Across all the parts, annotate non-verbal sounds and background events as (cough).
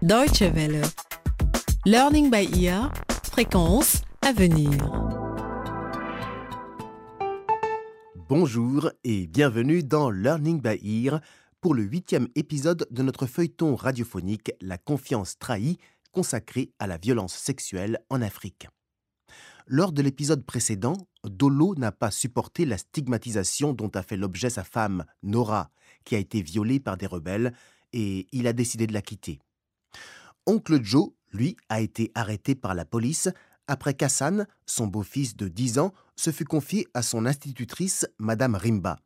Deutsche Welle. Learning by ear. Fréquence à venir. Bonjour et bienvenue dans Learning by Ear pour le huitième épisode de notre feuilleton radiophonique La confiance trahie consacré à la violence sexuelle en Afrique. Lors de l'épisode précédent, Dolo n'a pas supporté la stigmatisation dont a fait l'objet sa femme, Nora, qui a été violée par des rebelles, et il a décidé de la quitter. Oncle Joe, lui, a été arrêté par la police après qu'Hassan, son beau-fils de 10 ans, se fut confié à son institutrice, Madame Rimba.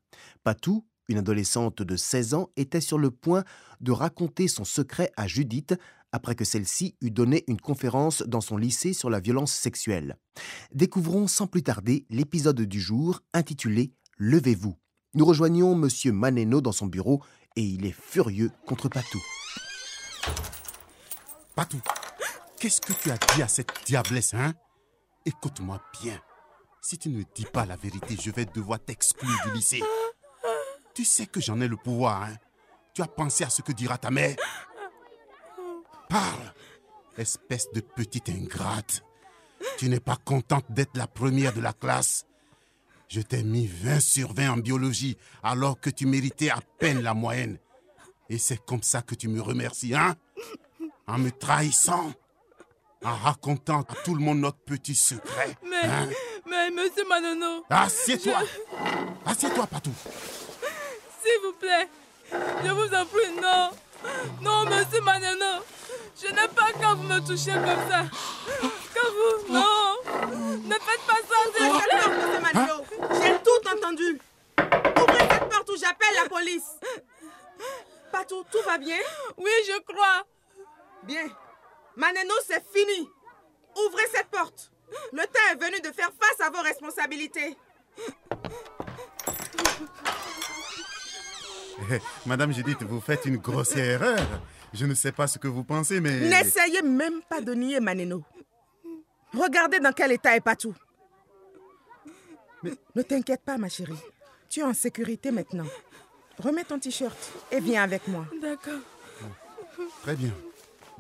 Patou, une adolescente de 16 ans, était sur le point de raconter son secret à Judith après que celle-ci eut donné une conférence dans son lycée sur la violence sexuelle. Découvrons sans plus tarder l'épisode du jour intitulé Levez-vous. Nous rejoignons M. Maneno dans son bureau et il est furieux contre Patou. Patou, qu'est-ce que tu as dit à cette diablesse, hein? Écoute-moi bien. Si tu ne dis pas la vérité, je vais devoir t'exclure du lycée. Tu sais que j'en ai le pouvoir, hein? Tu as pensé à ce que dira ta mère? Parle, espèce de petite ingrate. Tu n'es pas contente d'être la première de la classe Je t'ai mis 20 sur 20 en biologie alors que tu méritais à peine la moyenne. Et c'est comme ça que tu me remercies, hein? En me trahissant En racontant à tout le monde notre petit secret. Mais, hein? mais, monsieur Manono. Assieds-toi Assieds-toi, Patou S'il vous plaît, je vous en prie, non Non, monsieur Manono je n'aime pas quand vous me touchez comme ça. Quand vous... Non Ne faites pas ça, c'est monsieur Manilo, j'ai tout entendu. Ouvrez cette porte ou j'appelle la police. Patou, tout va bien? Oui, je crois. Bien. Maneno, c'est fini. Ouvrez cette porte. Le temps est venu de faire face à vos responsabilités. (laughs) Madame Judith, vous faites une grossière erreur. Je ne sais pas ce que vous pensez, mais... N'essayez même pas de nier Maneno. Regardez dans quel état est Patou. Mais... Ne t'inquiète pas, ma chérie. Tu es en sécurité maintenant. Remets ton t-shirt et viens avec moi. D'accord. Très bien.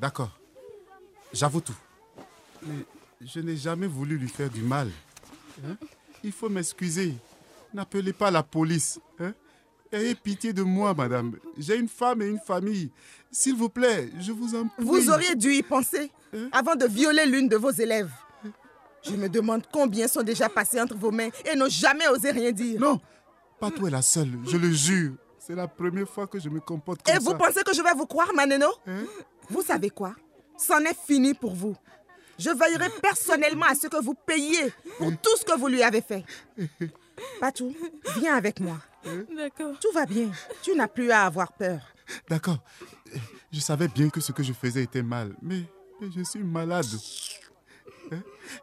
D'accord. J'avoue tout. Mais je n'ai jamais voulu lui faire du mal. Hein? Il faut m'excuser. N'appelez pas la police. Hein? Ayez pitié de moi, madame. J'ai une femme et une famille. S'il vous plaît, je vous en prie. Vous auriez dû y penser hein? avant de violer l'une de vos élèves. Je me demande combien sont déjà passés entre vos mains et n'ont jamais osé rien dire. Non, pas toi la seule, je le jure. C'est la première fois que je me comporte comme et ça. Et vous pensez que je vais vous croire, Maneno hein? Vous savez quoi? C'en est fini pour vous. Je veillerai personnellement à ce que vous payiez pour tout ce que vous lui avez fait. Patou, viens avec moi. D'accord. Tout va bien. Tu n'as plus à avoir peur. D'accord. Je savais bien que ce que je faisais était mal, mais, mais je suis malade.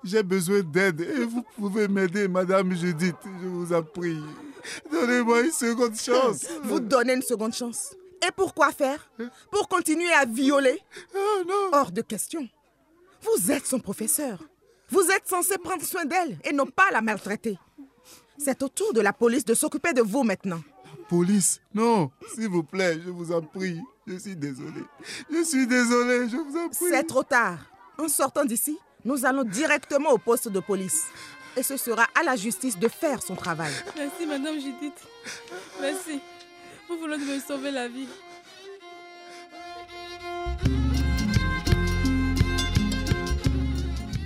J'ai besoin d'aide et vous pouvez m'aider, Madame Judith. Je vous en prie. Donnez-moi une seconde chance. Vous donnez une seconde chance. Et pourquoi faire? Pour continuer à violer? Oh non Hors de question. Vous êtes son professeur. Vous êtes censé prendre soin d'elle et non pas la maltraiter. C'est au tour de la police de s'occuper de vous maintenant. Police Non, s'il vous plaît, je vous en prie. Je suis désolé. Je suis désolé, je vous en prie. C'est trop tard. En sortant d'ici, nous allons directement au poste de police. Et ce sera à la justice de faire son travail. Merci, Madame Judith. Merci. Vous voulez sauver la vie.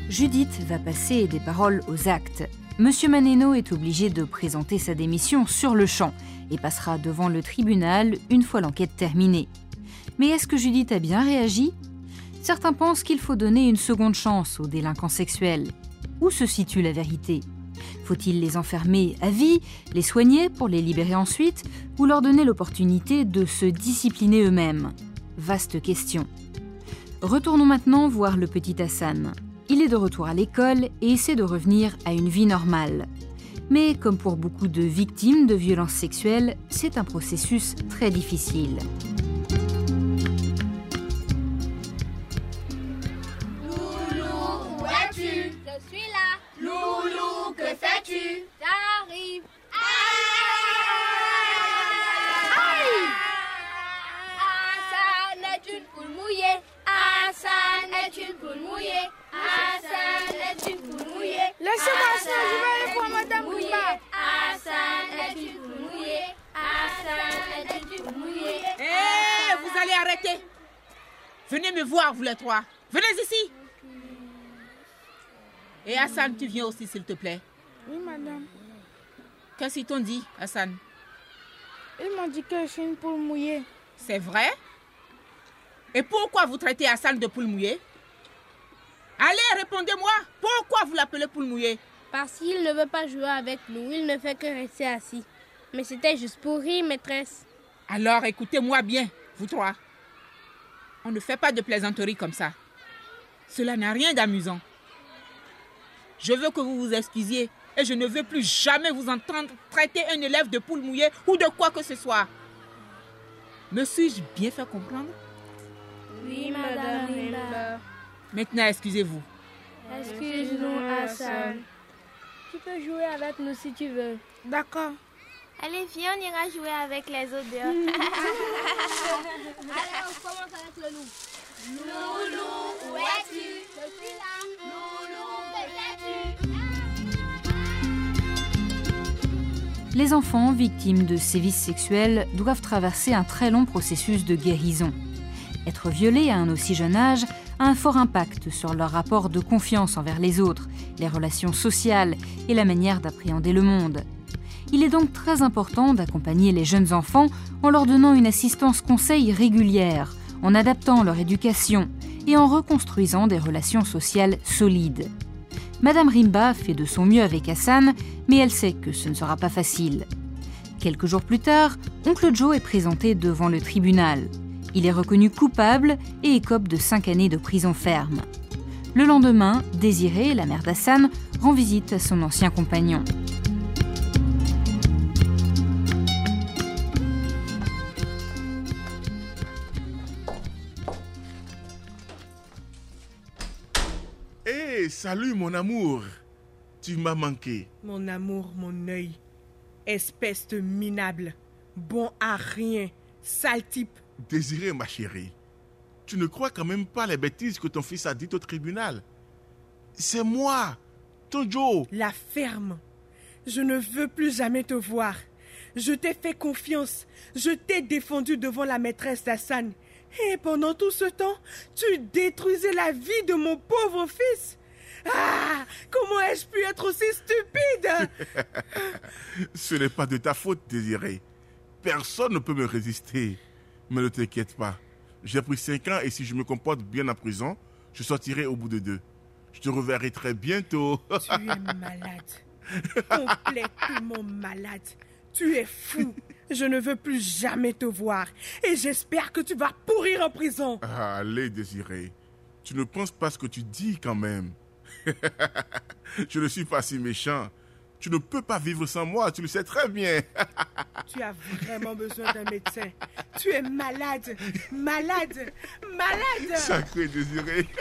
Judith va passer des paroles aux actes. Monsieur Maneno est obligé de présenter sa démission sur le champ et passera devant le tribunal une fois l'enquête terminée. Mais est-ce que Judith a bien réagi? Certains pensent qu'il faut donner une seconde chance aux délinquants sexuels. Où se situe la vérité? Faut-il les enfermer à vie, les soigner pour les libérer ensuite, ou leur donner l'opportunité de se discipliner eux-mêmes? Vaste question. Retournons maintenant voir le petit Hassan. Il est de retour à l'école et essaie de revenir à une vie normale. Mais comme pour beaucoup de victimes de violences sexuelles, c'est un processus très difficile. Que fais-tu J'arrive. Ah, ça n'est une poule mouillée. Ah, est une poule mouillée. Hassan est une poule mouillée. Laissez-moi ça, je vais aller voir Madame. Bouba. Hassan est une poule mouillée. Hassan est une poule mouillée. Hé, vous allez arrêter. Venez me voir, vous les trois. Venez ici. Et Hassan, tu viens aussi, s'il te plaît. Oui, madame. Qu'est-ce qu'ils t'ont dit, Hassan? Ils m'ont dit que je suis une poule mouillée. C'est vrai? Et pourquoi vous traitez Hassan de poule mouillée? Allez, répondez-moi. Pourquoi vous l'appelez poule mouillée? Parce qu'il ne veut pas jouer avec nous, il ne fait que rester assis. Mais c'était juste pour rire, maîtresse. Alors écoutez-moi bien, vous trois. On ne fait pas de plaisanteries comme ça. Cela n'a rien d'amusant. Je veux que vous vous excusiez et je ne veux plus jamais vous entendre traiter un élève de poule mouillée ou de quoi que ce soit. Me suis-je bien fait comprendre? Oui, madame Rimba. Maintenant, excusez-vous. Excuse-nous, Hassan. Tu peux jouer avec nous si tu veux. D'accord. Allez, viens, on ira jouer avec les autres dehors. (laughs) Allez, on commence avec le loup. Loulou, où es-tu? Je suis là. Les enfants victimes de sévices sexuels doivent traverser un très long processus de guérison. Être violés à un aussi jeune âge a un fort impact sur leur rapport de confiance envers les autres, les relations sociales et la manière d'appréhender le monde. Il est donc très important d'accompagner les jeunes enfants en leur donnant une assistance conseil régulière, en adaptant leur éducation et en reconstruisant des relations sociales solides. Madame Rimba fait de son mieux avec Hassan, mais elle sait que ce ne sera pas facile. Quelques jours plus tard, Oncle Joe est présenté devant le tribunal. Il est reconnu coupable et écope de cinq années de prison ferme. Le lendemain, Désirée, la mère d'Hassan, rend visite à son ancien compagnon. Salut mon amour. Tu m'as manqué. Mon amour, mon œil. Espèce de minable. Bon à rien. Sale type. Désiré, ma chérie. Tu ne crois quand même pas les bêtises que ton fils a dites au tribunal? C'est moi, ton Joe. La ferme. Je ne veux plus jamais te voir. Je t'ai fait confiance. Je t'ai défendu devant la maîtresse d'Hassan. Et pendant tout ce temps, tu détruisais la vie de mon pauvre fils. Ah Comment ai-je pu être aussi stupide? (laughs) Ce n'est pas de ta faute, Désiré. Personne ne peut me résister. Mais ne t'inquiète pas. J'ai pris 5 ans et si je me comporte bien en prison, je sortirai au bout de deux. Je te reverrai très bientôt. Tu es malade. Complètement malade. Tu es fou. Je ne veux plus jamais te voir. Et j'espère que tu vas pourrir en prison. Ah, Allez, Désiré. Tu ne penses pas ce que tu dis quand même. (laughs) je ne suis pas si méchant. Tu ne peux pas vivre sans moi, tu le sais très bien. (laughs) Tu as vraiment besoin d'un médecin. Tu es malade. Malade. Malade. Sacré Désiré. (laughs)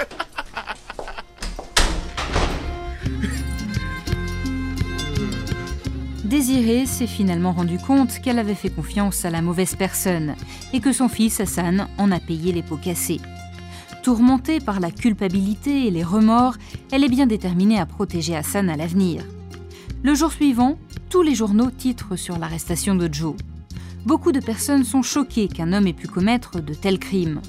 Désirée s'est finalement rendu compte qu'elle avait fait confiance à la mauvaise personne et que son fils Hassan en a payé les pots cassés. Tourmentée par la culpabilité et les remords, elle est bien déterminée à protéger Hassan à l'avenir. Le jour suivant, tous les journaux titrent sur l'arrestation de Joe. Beaucoup de personnes sont choquées qu'un homme ait pu commettre de tels crimes.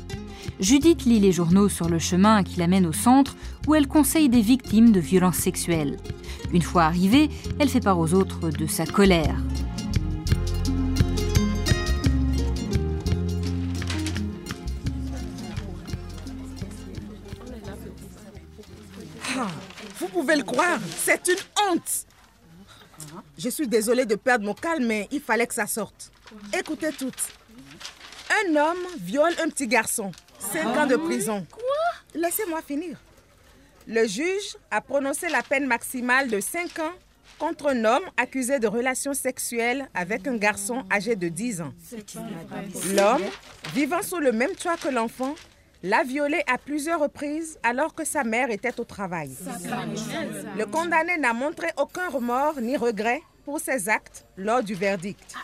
Judith lit les journaux sur le chemin qui l'amène au centre où elle conseille des victimes de violences sexuelles. Une fois arrivée, elle fait part aux autres de sa colère. Pouvez le croire, c'est une honte. Je suis désolée de perdre mon calme, mais il fallait que ça sorte. Écoutez toutes. Un homme viole un petit garçon. Cinq ans de prison. Quoi Laissez-moi finir. Le juge a prononcé la peine maximale de 5 ans contre un homme accusé de relations sexuelles avec un garçon âgé de 10 ans. L'homme, vivant sous le même toit que l'enfant, l'a violé à plusieurs reprises alors que sa mère était au travail. Le condamné n'a montré aucun remords ni regret pour ses actes lors du verdict.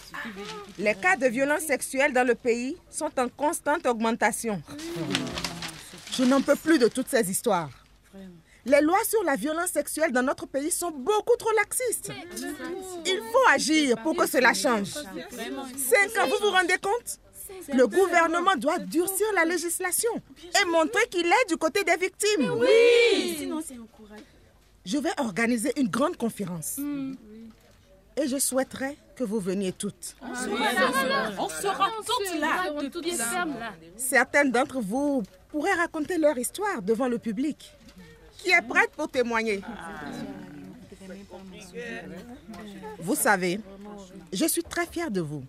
Les cas de violences sexuelles dans le pays sont en constante augmentation. Je n'en peux plus de toutes ces histoires. Les lois sur la violence sexuelle dans notre pays sont beaucoup trop laxistes. Il faut agir pour que cela change. Cinq ans, vous vous rendez compte? Le gouvernement doit durcir la législation et montrer qu'il est du côté des victimes. Oui. Sinon, c'est Je vais organiser une grande conférence. Et je souhaiterais que vous veniez toutes. On sera toutes là. Certaines d'entre vous pourraient raconter leur histoire devant le public. Qui est prête pour témoigner? Vous savez, je suis très fière de vous.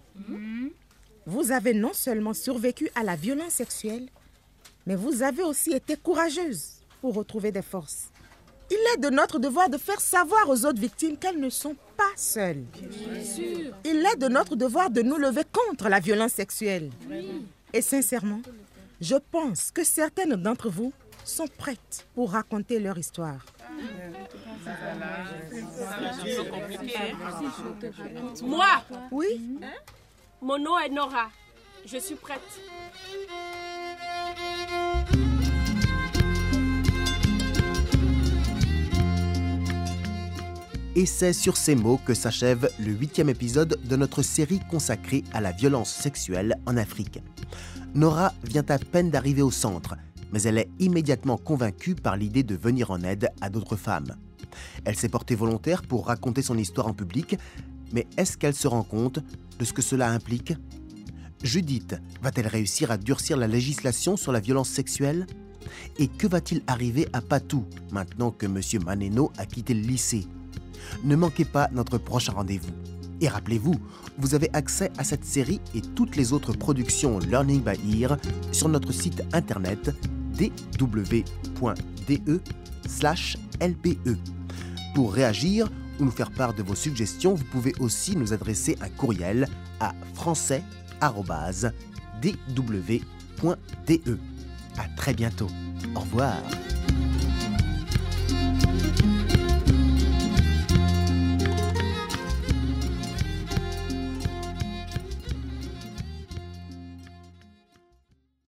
Vous avez non seulement survécu à la violence sexuelle, mais vous avez aussi été courageuse pour retrouver des forces. Il est de notre devoir de faire savoir aux autres victimes qu'elles ne sont pas seules. Il est de notre devoir de nous lever contre la violence sexuelle. Et sincèrement, je pense que certaines d'entre vous sont prêtes pour raconter leur histoire. Moi? Oui Mon nom est Nora. Je suis prête. Et c'est sur ces mots que s'achève le huitième épisode de notre série consacrée à la violence sexuelle en Afrique. Nora vient à peine d'arriver au centre, mais elle est immédiatement convaincue par l'idée de venir en aide à d'autres femmes. Elle s'est portée volontaire pour raconter son histoire en public, mais est-ce qu'elle se rend compte de ce que cela implique? Judith va-t-elle réussir à durcir la législation sur la violence sexuelle? Et que va-t-il arriver à Patou maintenant que M. Maneno a quitté le lycée? Ne manquez pas notre prochain rendez-vous. Et rappelez-vous, vous avez accès à cette série et toutes les autres productions Learning by Ear sur notre site internet dw.de/lpe. Pour réagir ou nous faire part de vos suggestions, vous pouvez aussi nous adresser un courriel à français@dw.de. À très bientôt. Au revoir.